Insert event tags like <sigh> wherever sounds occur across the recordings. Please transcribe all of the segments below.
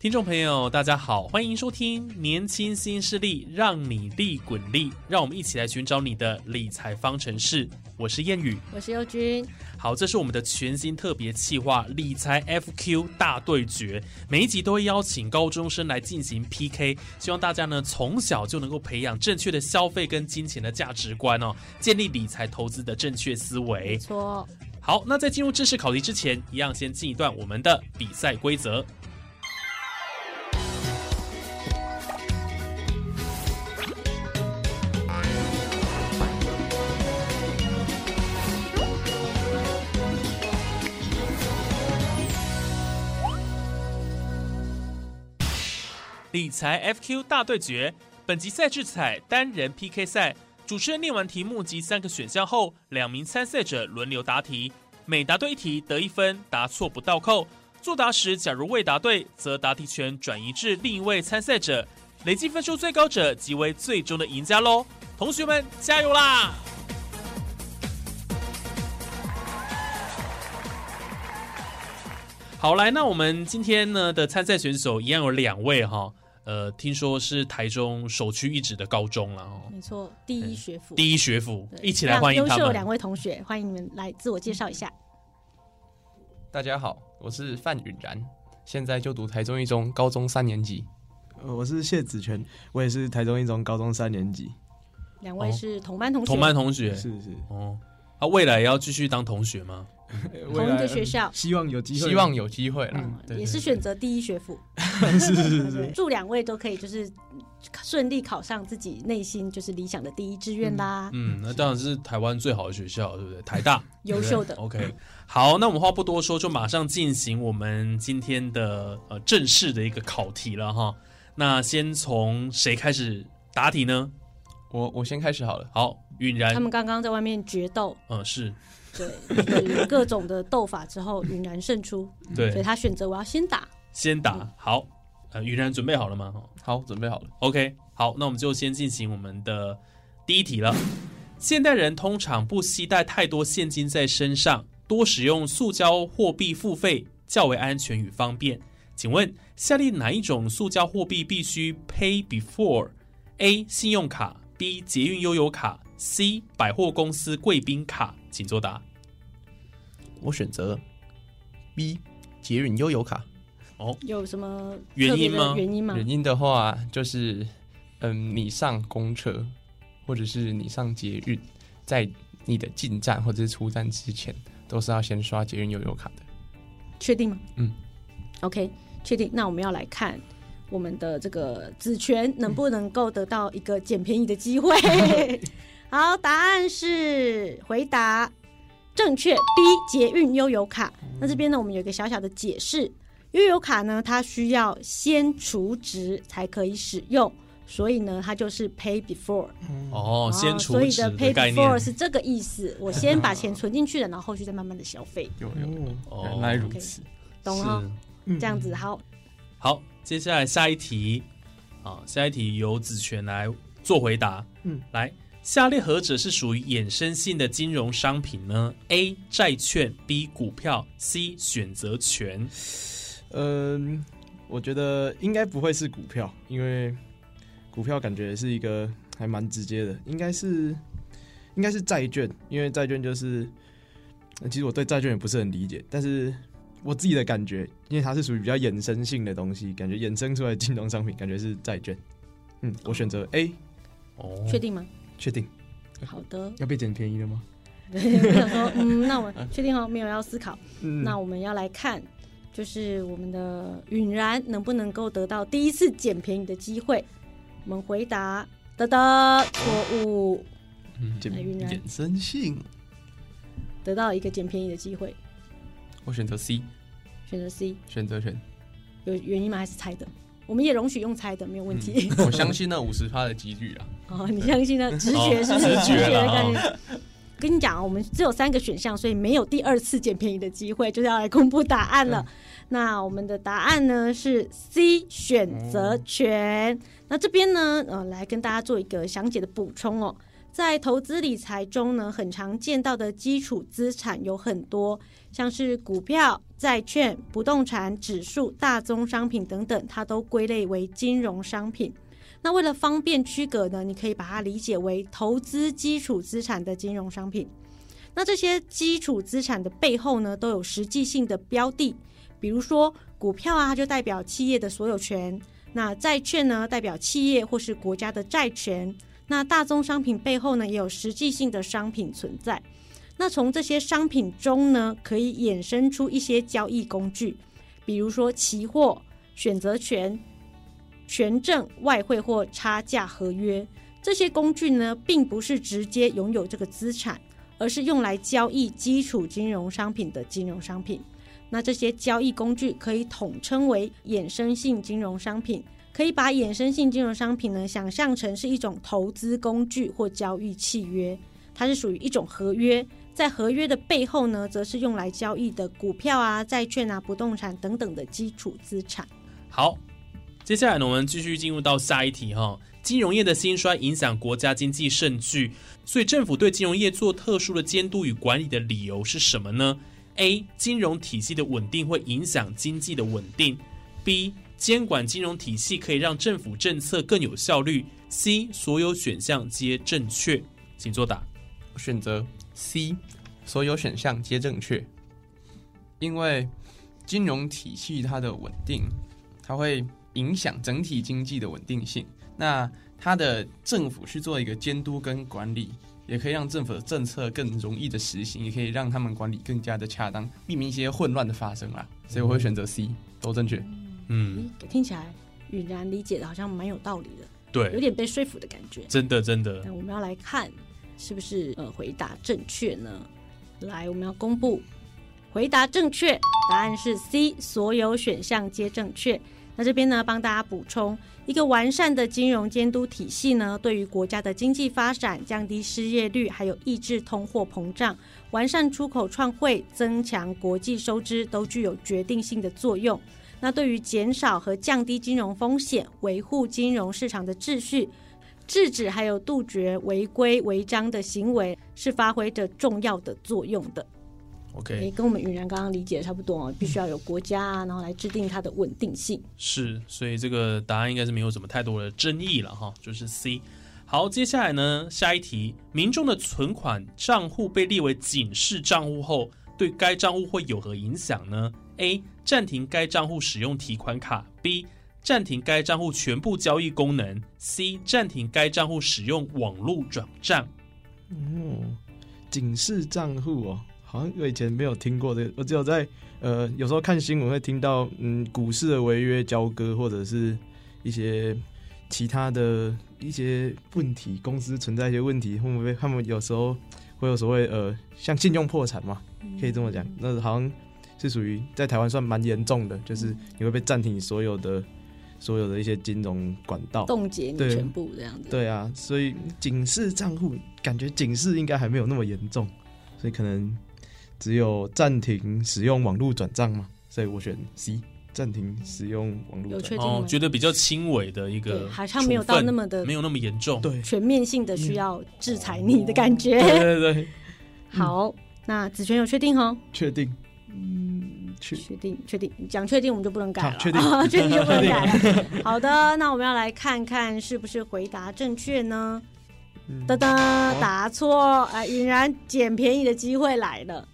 听众朋友，大家好，欢迎收听《年轻新势力》，让你利滚利，让我们一起来寻找你的理财方程式。我是谚语，我是优君。好，这是我们的全新特别企划——理财 FQ 大对决。每一集都会邀请高中生来进行 PK，希望大家呢从小就能够培养正确的消费跟金钱的价值观哦，建立理财投资的正确思维。错。好，那在进入正式考题之前，一样先进一段我们的比赛规则。理财 FQ 大对决，本集赛制采单人 PK 赛。主持人念完题目及三个选项后，两名参赛者轮流答题，每答对一题得一分，答错不倒扣。作答时，假如未答对，则答题权转移至另一位参赛者，累计分数最高者即为最终的赢家喽！同学们，加油啦！好，来，那我们今天呢的参赛选手一样有两位哈，呃，听说是台中首屈一指的高中了哦，没错，第一学府，第一学府，一起来欢迎他们。优秀两位同学，欢迎你们来自我介绍一下。大家好，我是范允然，现在就读台中一中高中三年级。呃，我是谢子权，我也是台中一中高中三年级。两位是同班同学，同班同学是是哦，啊，未来要继续当同学吗？<laughs> 同一个学校，希望有机会，希望有机会了。也是选择第一学府，是 <laughs> 是是。祝两位都可以就是顺利考上自己内心就是理想的第一志愿啦。嗯，那当然是台湾最好的学校，对不对？台大，<laughs> 优秀的。OK，好，那我们话不多说，就马上进行我们今天的呃正式的一个考题了哈。那先从谁开始答题呢？我我先开始好了。好，允然。他们刚刚在外面决斗。嗯，是。对，各种的斗法之后，允然胜出。对，所以他选择我要先打，先打。好，呃，允然准备好了吗？好，准备好了。OK，好，那我们就先进行我们的第一题了。现代人通常不携带太多现金在身上，多使用塑胶货币付费，较为安全与方便。请问下列哪一种塑胶货币必须 pay before？A. 信用卡 B. 捷运悠游卡 C. 百货公司贵宾卡，请作答。我选择 B 捷运悠游卡。哦，有什么原因吗？原因吗？原因的话，就是嗯，你上公车或者是你上捷运，在你的进站或者是出站之前，都是要先刷捷运悠游卡的。确定吗？嗯。OK，确定。那我们要来看我们的这个子权能不能够得到一个捡便宜的机会。<laughs> 好，答案是回答。正确，B 捷运悠游卡。那这边呢，我们有一个小小的解释，悠游卡呢，它需要先储值才可以使用，所以呢，它就是 pay before。哦，先储值的 pay before 是这个意思。我先把钱存进去了，然后后续再慢慢的消费。有有，原来如此，懂了。这样子好。好，接下来下一题，啊，下一题由子权来做回答。嗯，来。下列何者是属于衍生性的金融商品呢？A. 债券 B. 股票 C. 选择权。嗯，我觉得应该不会是股票，因为股票感觉是一个还蛮直接的，应该是应该是债券，因为债券就是，其实我对债券也不是很理解，但是我自己的感觉，因为它是属于比较衍生性的东西，感觉衍生出来金融商品，感觉是债券。嗯，我选择 A，哦，确定吗？确定好的，要被捡便宜了吗？对，我想说，嗯，那我确定哦，没有要思考。嗯那我们要来看，就是我们的允然能不能够得到第一次捡便宜的机会？我们回答得得错误，嗯，捡衍生性，得到一个捡便宜的机会，我选择 C，选择 C，选择权。有原因吗？还是猜的？我们也容许用猜的，没有问题。嗯我相信那五十趴的几率啊。<laughs> 哦，你相信呢？直觉是不是？哦直觉的啦概念。跟你讲啊，我们只有三个选项，所以没有第二次捡便宜的机会，就是要来公布答案了。那我们的答案呢是 C 选择权。那这边呢，呃，来跟大家做一个详解的补充哦。在投资理财中呢，很常见到的基础资产有很多，像是股票、债券、不动产、指数、大宗商品等等，它都归类为金融商品。那为了方便区隔呢，你可以把它理解为投资基础资产的金融商品。那这些基础资产的背后呢，都有实际性的标的，比如说股票啊，它就代表企业的所有权；那债券呢，代表企业或是国家的债权；那大宗商品背后呢，也有实际性的商品存在。那从这些商品中呢，可以衍生出一些交易工具，比如说期货、选择权、权证、外汇或差价合约。这些工具呢，并不是直接拥有这个资产，而是用来交易基础金融商品的金融商品。那这些交易工具可以统称为衍生性金融商品。可以把衍生性金融商品呢想象成是一种投资工具或交易契约，它是属于一种合约。在合约的背后呢，则是用来交易的股票啊、债券啊、不动产等等的基础资产。好，接下来呢，我们继续进入到下一题哈。金融业的兴衰影响国家经济甚巨，所以政府对金融业做特殊的监督与管理的理由是什么呢？A. 金融体系的稳定会影响经济的稳定。B. 监管金融体系可以让政府政策更有效率。C. 所有选项皆正确，请作答。选择 C，所有选项皆正确。因为金融体系它的稳定，它会影响整体经济的稳定性。那它的政府去做一个监督跟管理，也可以让政府的政策更容易的实行，也可以让他们管理更加的恰当，避免一些混乱的发生啦。所以我会选择 C，都正确。嗯，听起来允然理解的好像蛮有道理的，对有，点被说服的感觉。真的真的那我们要来看是不是呃回答正确呢？来，我们要公布回答正确，答案是 C，所有选项皆正确。那这边呢，帮大家补充一个完善的金融监督体系呢，对于国家的经济发展、降低失业率，还有抑制通货膨胀、完善出口创汇、增强国际收支，都具有决定性的作用。那对于减少和降低金融风险、维护金融市场的秩序、制止还有杜绝违规违章的行为，是发挥着重要的作用的。OK，跟我们云然刚刚理解的差不多哦，必须要有国家啊，然后来制定它的稳定性。是，所以这个答案应该是没有什么太多的争议了哈，就是 C。好，接下来呢，下一题，民众的存款账户被列为警示账户后，对该账户会有何影响呢？A. 暂停该账户使用提款卡；B. 暂停该账户全部交易功能；C. 暂停该账户使用网络转账。哦，警示账户哦，好像我以前没有听过这个，我只有在呃有时候看新闻会听到，嗯，股市的违约交割或者是一些其他的一些问题，公司存在一些问题，会不会他们有时候会有所谓呃像信用破产嘛，可以这么讲，那好像是属于在台湾算蛮严重的，就是你会被暂停你所有的所有的一些金融管道。冻结你对全部这样子。对啊，所以警示账户感觉警示应该还没有那么严重，所以可能只有暂停使用网络转账嘛，所以我选 C，暂停使用网络转账。有确定，？哦觉得比较轻微的一个好像没有到那么的没有那么严重。对全面性的需要制裁你的感觉。对对对，好，那子璇有确定哦？确定。嗯，确确定，确定，讲确定我们就不能改了，确定。<laughs> 确定就不能改了。<laughs> 好的，那我们要来看看是不是回答正确呢？嗯。噔噔，答错，哎，允然捡便宜的机会来了，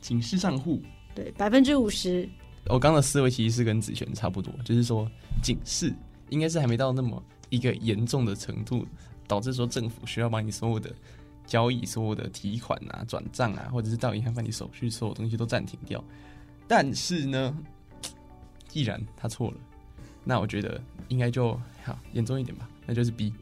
警示账户，对，百分之五十，我刚刚的思维其实是跟子璇差不多，就是说警示应该是还没到那么一个严重的程度，导致说政府需要把你所有的交易、所有的提款啊、转账啊，或者是到银行办理手续，所有东西都暂停掉。但是呢，既然他错了，那我觉得应该就好严重一点吧，那就是 B。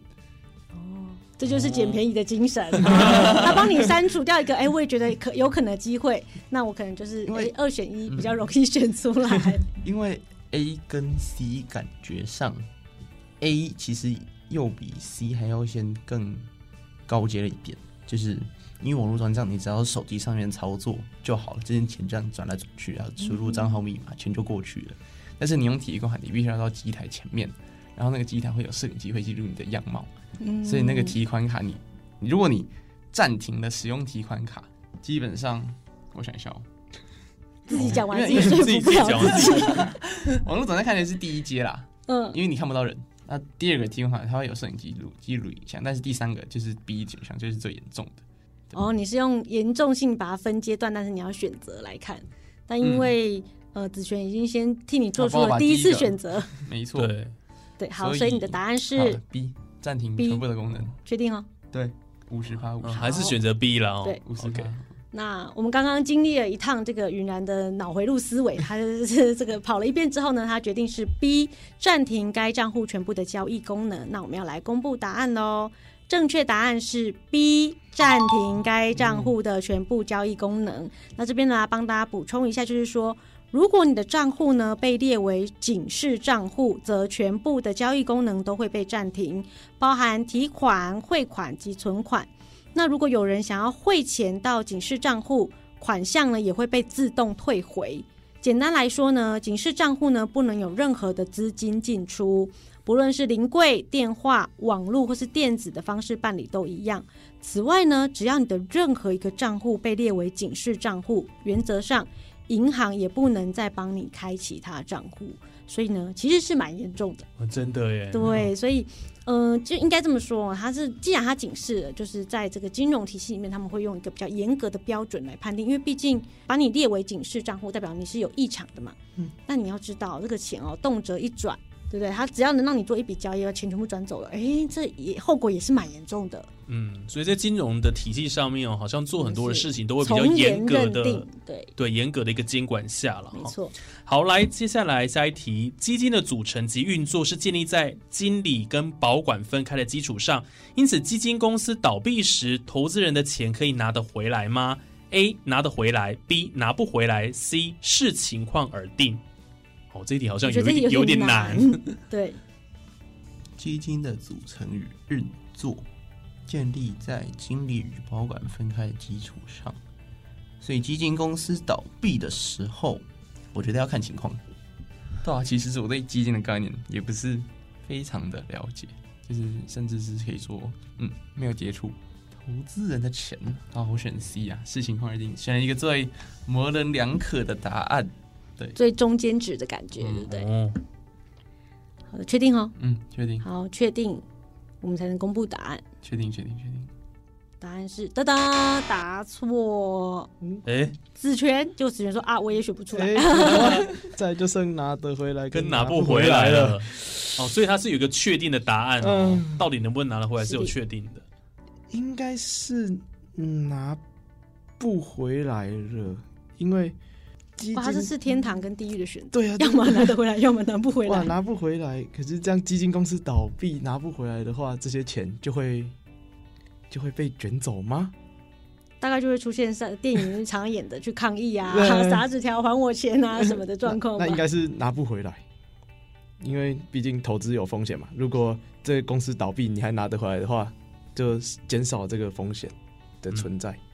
这就是捡便宜的精神。<laughs> 他帮你删除掉一个，哎、我也觉得可有可能的机会，那我可能就是因为哎二选一比较容易选出来。<laughs> 因为 A 跟 C 感觉上，A 其实又比 C 还要先更高阶了一点，就是因为网络转账，你只要手机上面操作就好了，这些钱这样转来转去，然后输入账号密码，钱就过去了。但是你用体育款，你必须要到机台前面，然后那个机台会有摄影机会记录你的样貌，嗯所以那个提款卡你，你如果你暂停了使用提款卡，基本上我想一下哦。自己讲完自己不了自己。<laughs> 网络转账看起来是第一阶啦，嗯，因为你看不到人。那第二个提款卡它会有摄影记录记录影像，但是第三个就是 B 选项，就是最严重的。哦，你是用严重性把它分阶段，但是你要选择来看。但因为、呃，子璇已经先替你做出了第一次选择，没错，对，对，好，所以所以你的答案是 B 暂停 B 全部的功能，确定哦。对，五十趴五嗯十，还是选择 B 了哦。对五十 OK 趴。那我们刚刚经历了一趟这个云然的脑回路思维，他是这个跑了一遍之后呢，他决定是 B 暂停该账户全部的交易功能。那我们要来公布答案喽。正确答案是 B 暂停该账户的全部交易功能。那这边呢，帮大家补充一下，就是说，如果你的账户呢被列为警示账户，则全部的交易功能都会被暂停，包含提款、汇款及存款。那如果有人想要汇钱到警示账户，款项呢也会被自动退回。简单来说呢，警示账户呢不能有任何的资金进出，不论是临柜、电话、网络或是电子的方式办理都一样。此外呢，只要你的任何一个账户被列为警示账户，原则上银行也不能再帮你开其他账户。所以呢，其实是蛮严重的。哦真的耶。对，所以，嗯、就应该这么说，它是既然它警示了，就是在这个金融体系里面，他们会用一个比较严格的标准来判定，因为毕竟把你列为警示账户，代表你是有异常的嘛。嗯，那你要知道，这个钱哦，动辄一转，对不对？他只要能让你做一笔交易，把钱全部转走了，哎，这也后果也是蛮严重的。嗯，所以在金融的体系上面哦，好像做很多的事情都会比较从严格的，，对，对严格的一个监管下了哈。没错。好，来，接下来下一题，基金的组成及运作是建立在经理跟保管分开的基础上，因此基金公司倒闭时，投资人的钱可以拿得回来吗？A 拿得回来，B 拿不回来，C 视情况而定。哦，这一题好像有一点点有点难。。<laughs> 对，基金的组成与运作建立在经理与保管分开的基础上，所以基金公司倒闭的时候，我觉得要看情况。对啊，其实是我对基金的概念也不是非常的了解，就是甚至是可以说，嗯，没有接触。投资人的钱，啊，我选 C 啊，视情况而定，选一个最模棱两可的答案。最中间值的感觉，对不对？哦，好的，确定哦。嗯，确定，好，确定，我们才能公布答案。确定，确定，确定。答案是哒哒，答错。哎，子权就子权说啊，我也选不出来。哎，<laughs> 再就剩拿得回来跟拿拿不回来了。哦，所以他是有一个确定的答案哦，嗯到底能不能拿得回来是有确定的。应该是拿不回来了，因为基哇，它是天堂跟地狱的选择，对啊，要么拿得回来，<laughs> 要么拿不回来。哇拿不回来。可是这样基金公司倒闭拿不回来的话，这些钱就会就会被卷走吗？大概就会出现像电影常演的去抗议啊，<laughs> 对撒纸条还我钱啊什么的状况。那应该是拿不回来，因为毕竟投资有风险嘛。如果这个公司倒闭，你还拿得回来的话，就减少这个风险的存在。哦，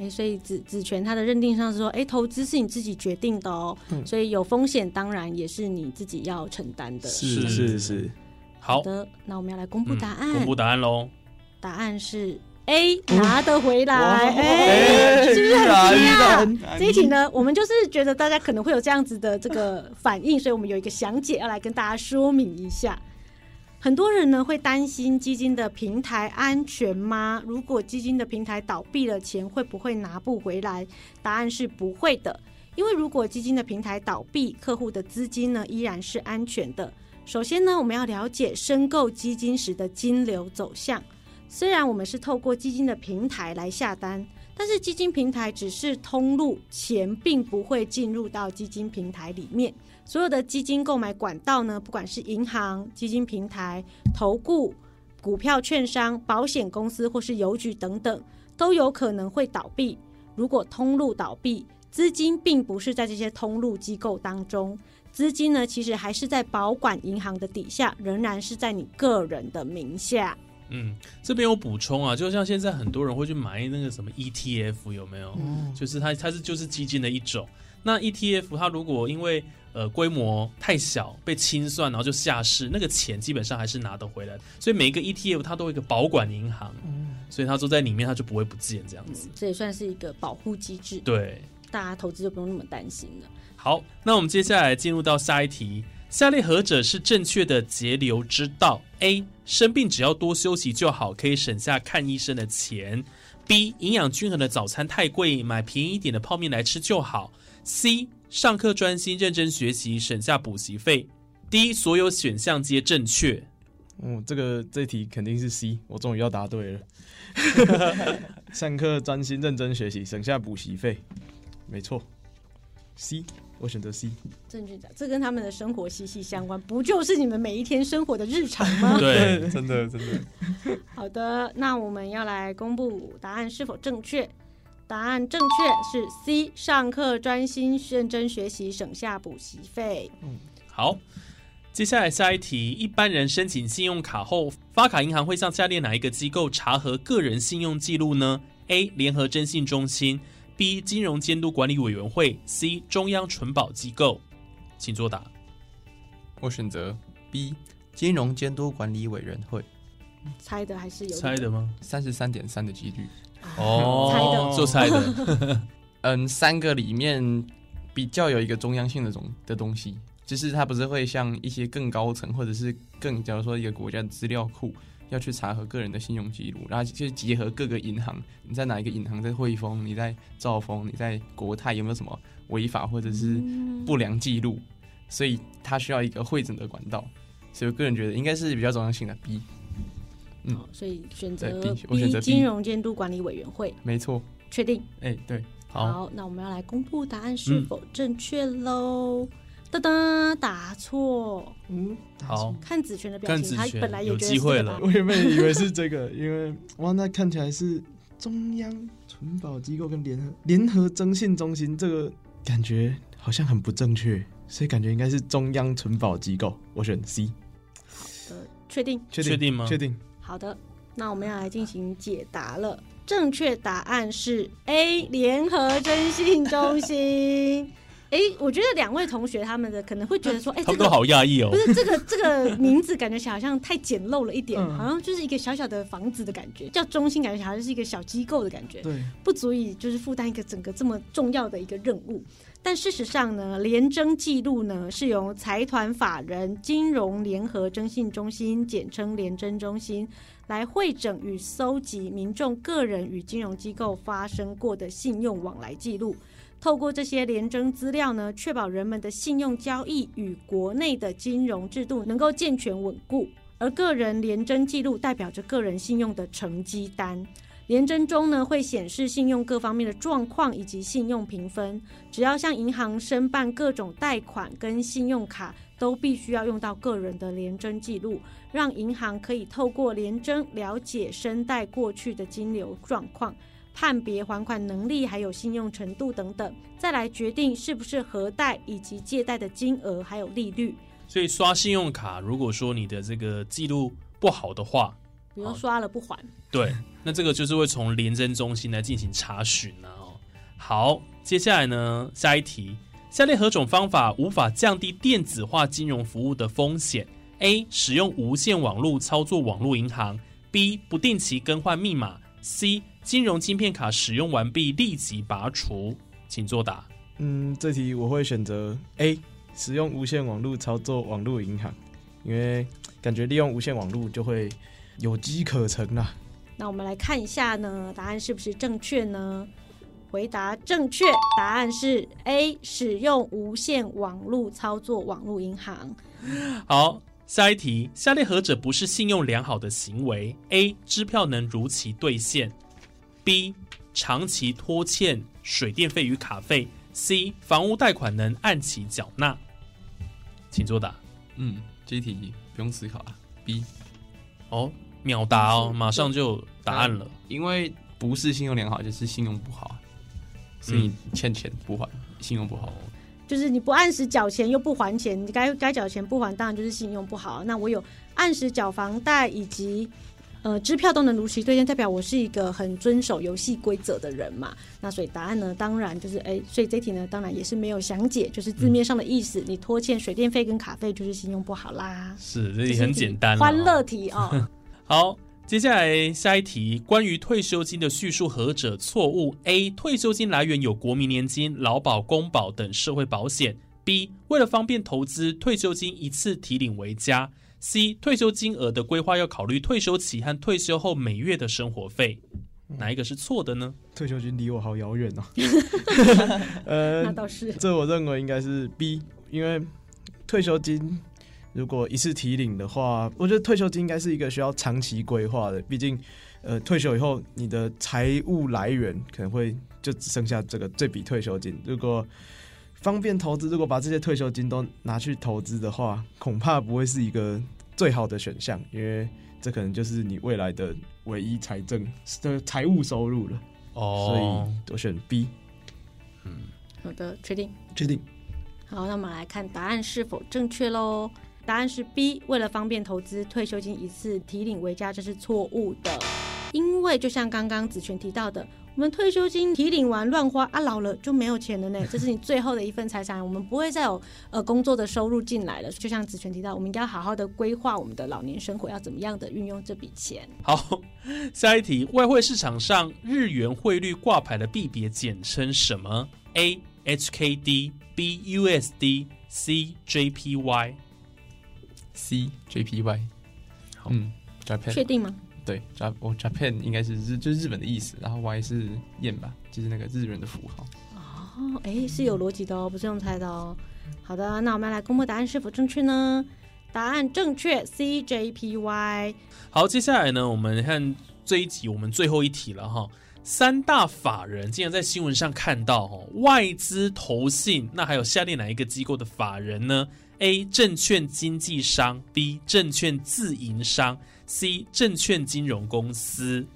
哎、所以子子权他的认定上是说，哎、投资是你自己决定的哦，嗯所以有风险当然也是你自己要承担的。是是是，好，的，那我们要来公布嗯答案。公布答案喽。答案是 A，拿得回来。哇哎、是不是很惊讶？然这一题呢，我们就是觉得大家可能会有这样子的这个反应，所以我们有一个详解要来跟大家说明一下。很多人呢会担心基金的平台安全吗？如果基金的平台倒闭了，钱会不会拿不回来？答案是不会的，因为如果基金的平台倒闭，客户的资金呢依然是安全的。首先呢，我们要了解申购基金时的金流走向。虽然我们是透过基金的平台来下单，但是基金平台只是通路，钱并不会进入到基金平台里面。所有的基金购买管道呢，不管是银行、基金平台、投顾、股票券商、保险公司或是邮局等等，都有可能会倒闭。如果通路倒闭，资金并不是在这些通路机构当中，资金呢其实还是在保管银行的底下，仍然是在你个人的名下。嗯，这边有补充啊，就像现在很多人会去买那个什么 ETF，有没有？就是它它是就是基金的一种。那 ETF 它如果因为呃规模太小被清算，然后就下市，那个钱基本上还是拿得回来。所以每一个 ETF 它都有一个保管银行，所以它都在里面它就不会不见这样子。这也算是一个保护机制，对，大家投资就不用那么担心了。好，那我们接下来进入到下一题。下列何者是正确的节流之道？A. 生病只要多休息就好，可以省下看医生的钱。B. 营养均衡的早餐太贵，买便宜一点的泡面来吃就好。C. 上课专心认真学习，省下补习费。D. 所有选项皆正确。嗯，这个这题肯定是 C，我终于要答对了。<laughs> 上课专心认真学习，省下补习费，没错，C，我选择 C。正确讲，这跟他们的生活息息相关，不就是你们每一天生活的日常吗？<laughs> 对，真的真的。<laughs> 好的，那我们要来公布答案是否正确。答案正确是 C，上课专心认真学习，省下补习费。好，接下来下一题：一般人申请信用卡后，发卡银行会向下列哪一个机构查核个人信用记录呢？A. 联合征信中心，B. 金融监督管理委员会，C. 中央存保机构。请作答。我选择 B，金融监督管理委员会，猜的还是有猜的吗？三十三点三的几率。哦，猜的做猜的。<laughs> 嗯，三个里面比较有一个中央性的种的东西，就是它不是会像一些更高层或者是更，假如说一个国家的资料库要去查核个人的信用记录，然后就结合各个银行，你在哪一个银行在汇丰，你在兆丰，你在国泰有没有什么违法或者是不良记录，所以它需要一个会诊的管道，所以我个人觉得应该是比较中央性的 B，嗯。好所以选择 B，我选择 B 金融监督管理委员会，没错，确定。哎、对，好，那我们要来公布答案是否正确喽。噔噔，答错。嗯，好，看子权的表情，他本来也有觉得我原本以为是这个，因为哇，<laughs> 那看起来是中央存保机构跟联合联合征信中心，这个感觉好像很不正确，所以感觉应该是中央存保机构。我选 C，呃确定。确定确定吗确定。好的，那我们要来进行解答了。正确答案是 A 联合征信中心。哎，我觉得两位同学他们的可能会觉得说，哎，这个他们都好压抑哦不。是这个 <laughs> 这个名字，感觉起来好像太简陋了一点，嗯好像就是一个小小的房子的感觉，叫中心，感觉好像是一个小机构的感觉，对，不足以就是负担一个整个这么重要的一个任务。但事实上呢，联征记录呢是由财团法人金融联合征信中心，简称联征中心，来会诊与搜集民众个人与金融机构发生过的信用往来记录。透过这些联征资料呢，确保人们的信用交易与国内的金融制度能够健全稳固。而个人联征记录代表着个人信用的成绩单。联征中呢会显示信用各方面的状况以及信用评分。只要向银行申办各种贷款跟信用卡，都必须要用到个人的联征记录，让银行可以透过联征了解申贷过去的金流状况。判别还款能力，还有信用程度等等，再来决定是不是核贷以及借贷的金额还有利率。所以刷信用卡，如果说你的这个记录不好的话，比如刷了不还，对，那这个就是会从廉政中心来进行查询啊。哦，好，接下来呢，下一题，下列何种方法无法降低电子化金融服务的风险？A. 使用无线网络操作网络银行；B. 不定期更换密码；C. 金融晶片卡使用完毕立即拔除。请作答。嗯，这题我会选择 A，使用无线网络操作网络银行，因为感觉利用无线网络就会有机可乘啦。那我们来看一下呢，答案是不是正确呢？回答正确，答案是 A，使用无线网络操作网络银行。好，下一题，下列何者不是信用良好的行为？A. 支票能如期兑现；B. 长期拖欠水电费与卡费；C. 房屋贷款能按期缴纳。请作答。嗯，这一题不用思考啊，B，哦，秒答哦，马上就有答案了。因为不是信用良好，就是信用不好啊，所以你欠钱不还，信用不好。就是你不按时缴钱又不还钱，你该该缴钱不还，当然就是信用不好。那我有按时缴房贷以及呃支票都能如期兑现，代表我是一个很遵守游戏规则的人嘛。那所以答案呢，当然就是哎，所以这题呢，当然也是没有详解，就是字面上的意思。你拖欠水电费跟卡费，就是信用不好啦。是，这题很简单，欢乐题哦。<laughs> 好。接下来下一题，关于退休金的叙述何者错误？A. 退休金来源有国民年金、劳保、公保等社会保险。B. 为了方便投资，退休金一次提领为佳。C. 退休金额的规划要考虑退休期和退休后每月的生活费。哪一个是错的呢？退休金离我好遥远哦。<laughs> 呃，那倒是。这我认为应该是 B，因为退休金。如果一次提领的话，我觉得退休金应该是一个需要长期规划的。毕竟，呃，退休以后你的财务来源可能会就只剩下这个这笔退休金。如果方便投资，如果把这些退休金都拿去投资的话，恐怕不会是一个最好的选项，因为这可能就是你未来的唯一财政的财务收入了。哦，所以我选 B。嗯，好的，确定，确定。好，那我们来看答案是否正确喽。答案是 B，为了方便投资，退休金一次提领为佳，这是错误的。因为就像刚刚子权提到的，我们退休金提领完乱花啊，老了就没有钱了呢。这是你最后的一份财产，我们不会再有呃工作的收入进来了。就像子权提到，我们应该好好的规划我们的老年生活，要怎么样的运用这笔钱。<laughs> 好，下一题，外汇市场上日元汇率挂牌的币别简称什么？A H K D，B U S D，C J P Y。C J P Y，嗯，Japan，确定吗？对，Jap，我 Japan 应该是日，就是日本的意思，然后 Y 是 yen 吧，就是那个日元的符号。哦，哎，是有逻辑的哦，不是用猜的哦。好的，那我们来公布答案是否正确呢？答案正确，C J P Y。好，接下来呢，我们看这一集我们最后一题了哈。三大法人竟然在新闻上看到哦，外资投信，那还有下列哪一个机构的法人呢？A 证券经纪商，B 证券自营商，C 证券金融公司。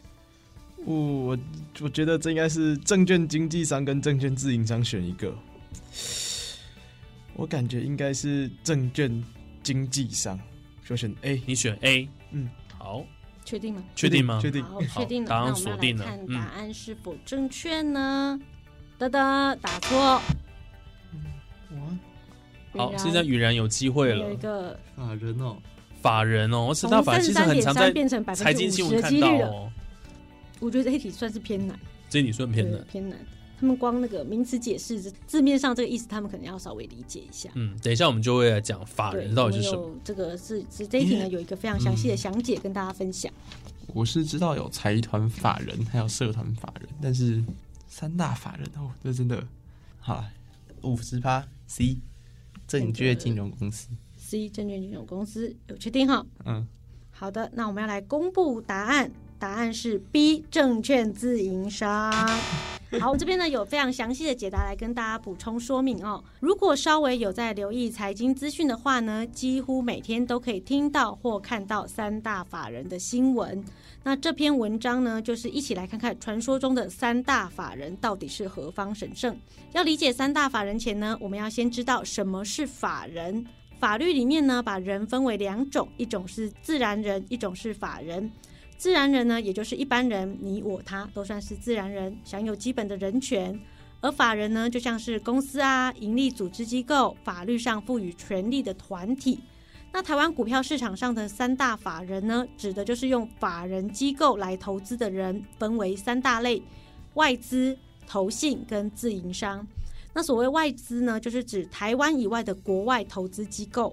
我我觉得这应该是证券经纪商跟证券自营商选一个。我感觉应该是证券经纪商，就选 A。你选 A，嗯，好，确定吗？确定吗？确定，好，确定了。答案锁定了。看答案是否正确呢？哒哒，打错。我。好，现在雨然有机会了。有一个法人哦，法人哦，我知道法人其实很常在财经新闻看到哦。我觉得这一题算是偏难，这一题算偏难，偏难。他们光那个名词解释字面上这个意思，他们可能要稍微理解一下。嗯，等一下我们就会来讲法人到底是什么。这个是是这一题呢，有一个非常详细的详解跟大家分享。我是知道有财团法人，还有社团法人，但是三大法人哦，这真的好五十趴 C。证券金融公司，C 证券金融公司有确定哈？嗯，好的，那我们要来公布答案，答案是 B 证券自营商。<laughs> 好，这边呢有非常详细的解答来跟大家补充说明哦。如果稍微有在留意财经资讯的话呢，几乎每天都可以听到或看到三大法人的新闻。那这篇文章呢，就是一起来看看传说中的三大法人到底是何方神圣。要理解三大法人前呢，我们要先知道什么是法人。法律里面呢，把人分为两种，一种是自然人，一种是法人。自然人呢，也就是一般人，你我他都算是自然人，享有基本的人权。而法人呢，就像是公司啊、盈利组织机构，法律上赋予权利的团体。那台湾股票市场上的三大法人呢，指的就是用法人机构来投资的人，分为三大类：外资、投信跟自营商。那所谓外资呢，就是指台湾以外的国外投资机构；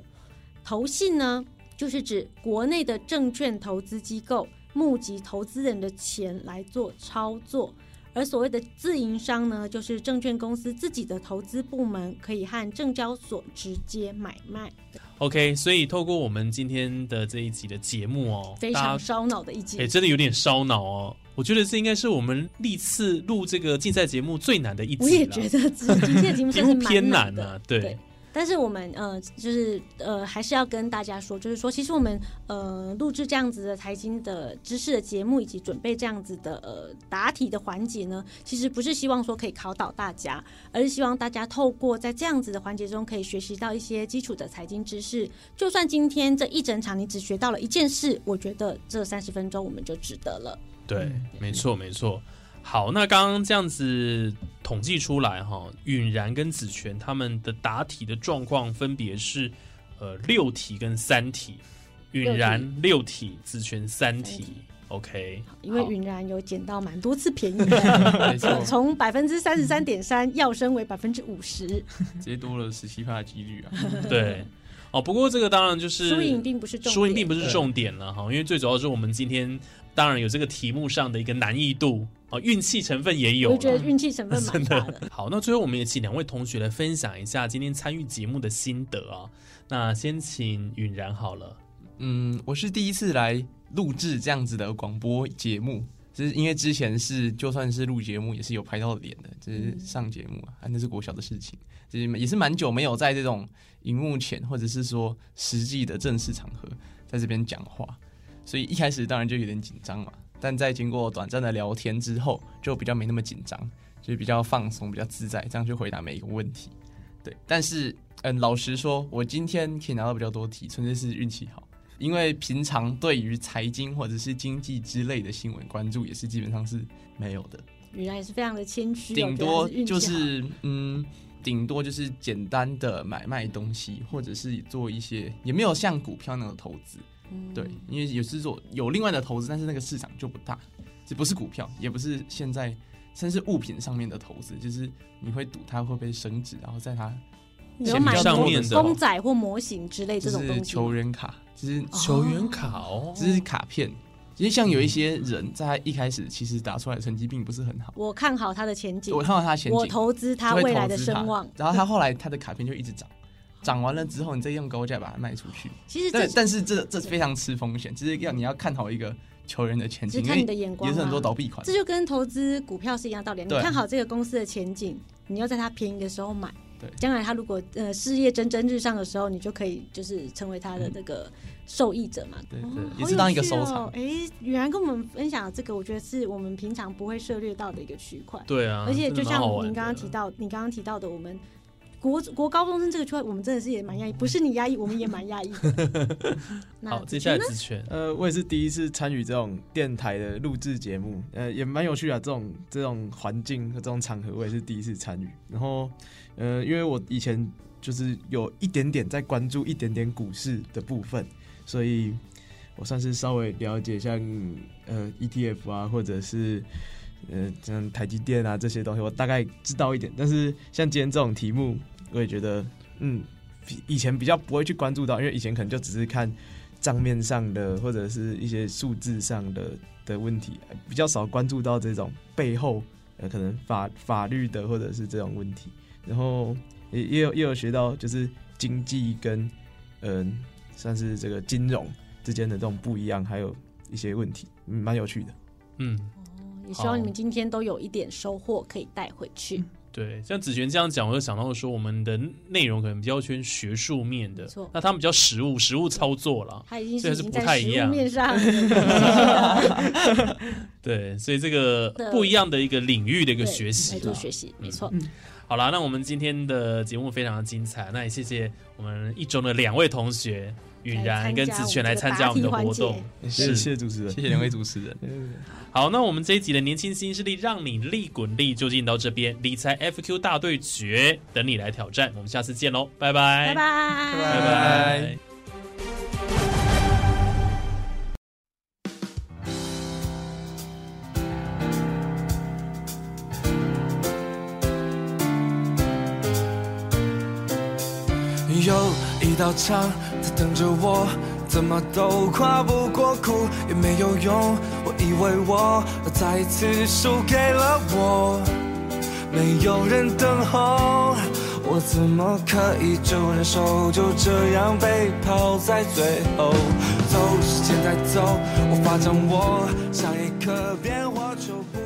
投信呢，就是指国内的证券投资机构募集投资人的钱来做操作；而所谓的自营商呢，就是证券公司自己的投资部门，可以和证交所直接买卖。OK，所以透过我们今天的这一集的节目哦，非常烧脑的一集哎、。真的有点烧脑哦。我觉得这应该是我们历次录这个竞赛节目最难的一集我也了觉得这今天的题目题算是偏难的 <laughs> 难啊，对对但是我们呃，就是呃，还是要跟大家说，就是说，其实我们呃录制这样子的财经的知识的节目，以及准备这样子的呃答题的环节呢，其实不是希望说可以考倒大家，而是希望大家透过在这样子的环节中，可以学习到一些基础的财经知识。就算今天这一整场你只学到了一件事，我觉得这三十分钟我们就值得了。对，没错没错。好，那刚刚这样子统计出来哈，允然跟子权他们的答题的状况分别是呃六题跟三题，允然六题，子权三三题。题。OK，因为好。云然有捡到蛮多次便宜的，<laughs> 从百分之三十三点三要升为百分之五十，直接多了十七趴的几率啊。对，哦，不过这个当然就是输赢并不是重点，输赢并不是重点了哈，因为最主要是我们今天当然有这个题目上的一个难易度哦，运气成分也有我觉得运气成分蛮 <laughs> 真大的的。好，那最后我们也请两位同学来分享一下今天参与节目的心得啊。那先请允然好了，嗯，我是第一次来录制这样子的广播节目，就是因为之前是就算是录节目也是有拍到脸的，就是上节目啊，啊那是国小的事情，就是也是蛮久没有在这种荧幕前或者是说实际的正式场合在这边讲话，所以一开始当然就有点紧张嘛，但在经过短暂的聊天之后，就比较没那么紧张，就是比较放松、比较自在，这样去回答每一个问题。对，但是嗯，老实说，我今天可以拿到比较多题，纯粹是运气好。因为平常对于财经或者是经济之类的新闻关注也是基本上是没有的，原来也是非常的谦虚哦，顶多就是嗯，顶多就是简单的买卖东西，或者是做一些也没有像股票那种投资。嗯对，因为有是做有另外的投资，但是那个市场就不大，这不是股票，也不是现在甚至物品上面的投资，就是你会赌它会不会升值，然后在它有买过上面的公仔或模型之类这就是种东西，球员卡，就是球员卡哦，这是卡片。其实像有一些人在他一开始其实打出来的成绩并不是很好，我看好他的前景我，看好他前景，我投资他未来的声望。然后他后来他的卡片就一直涨，涨完了之后你再用高价把它卖出去。其实这但但是这这非常吃风险，就是要你要看好一个球员的前景，看你的眼光也是很多啊倒闭款这。就跟投资股票是一样道理。你看好这个公司的前景，你要在它便宜的时候买。对将来它如果呃事业蒸蒸日上的时候，你就可以就是成为它的那个受益者嘛。对哦对，好也是当一个收藏。哎，原来跟我们分享的这个，我觉得是我们平常不会涉猎到的一个区块。对啊，而且就像您刚刚提到，你刚刚提到的，我们国国高中生这个区块，我们真的是也蛮压抑，不是你压抑，我们也蛮压抑 <laughs> 好，接下来子权，呃，我也是第一次参与这种电台的录制节目，呃，也蛮有趣的。这种这种环境和这种场合，我也是第一次参与。然后，呃，因为我以前就是有一点点在关注一点点股市的部分，所以我算是稍微了解像呃 ETF 啊，或者是呃像台积电啊这些东西，我大概知道一点。但是像今天这种题目，我也觉得嗯，比以前比较不会去关注到，因为以前可能就只是看。账面上的或者是一些数字上的的问题，呃比较少关注到这种背后呃可能法法律的或者是这种问题，然后也也有也有学到就是经济跟嗯、算是这个金融之间的这种不一样，还有一些问题，嗯，蛮有趣的。嗯，也希望你们今天都有一点收获可以带回去。对，像子璇这样讲，我就想到说，我们的内容可能比较偏学术面的，那他们比较实务，实务操作啦。他已经这还是不太一样面上对，所以这个不一样的一个领域的一个学习啦。来做学习，没错。好啦，那我们今天的节目非常的精彩，那也谢谢我们一中的两位同学允然跟子璇来参加我们的活动。谢谢谢谢主持人谢，谢两位主持人。好，那我们这一集的年轻新势力让你利滚利就进到这边，理财 FQ 大对决等你来挑战，我们下次见喽，拜拜，拜拜，拜拜。一道墙在等着我，怎么都跨不过，哭也没有用。我以为我再一次输给了我，没有人等候，我怎么可以就忍受就这样被抛在最后？走，时间在走，无法掌握下一刻变化就。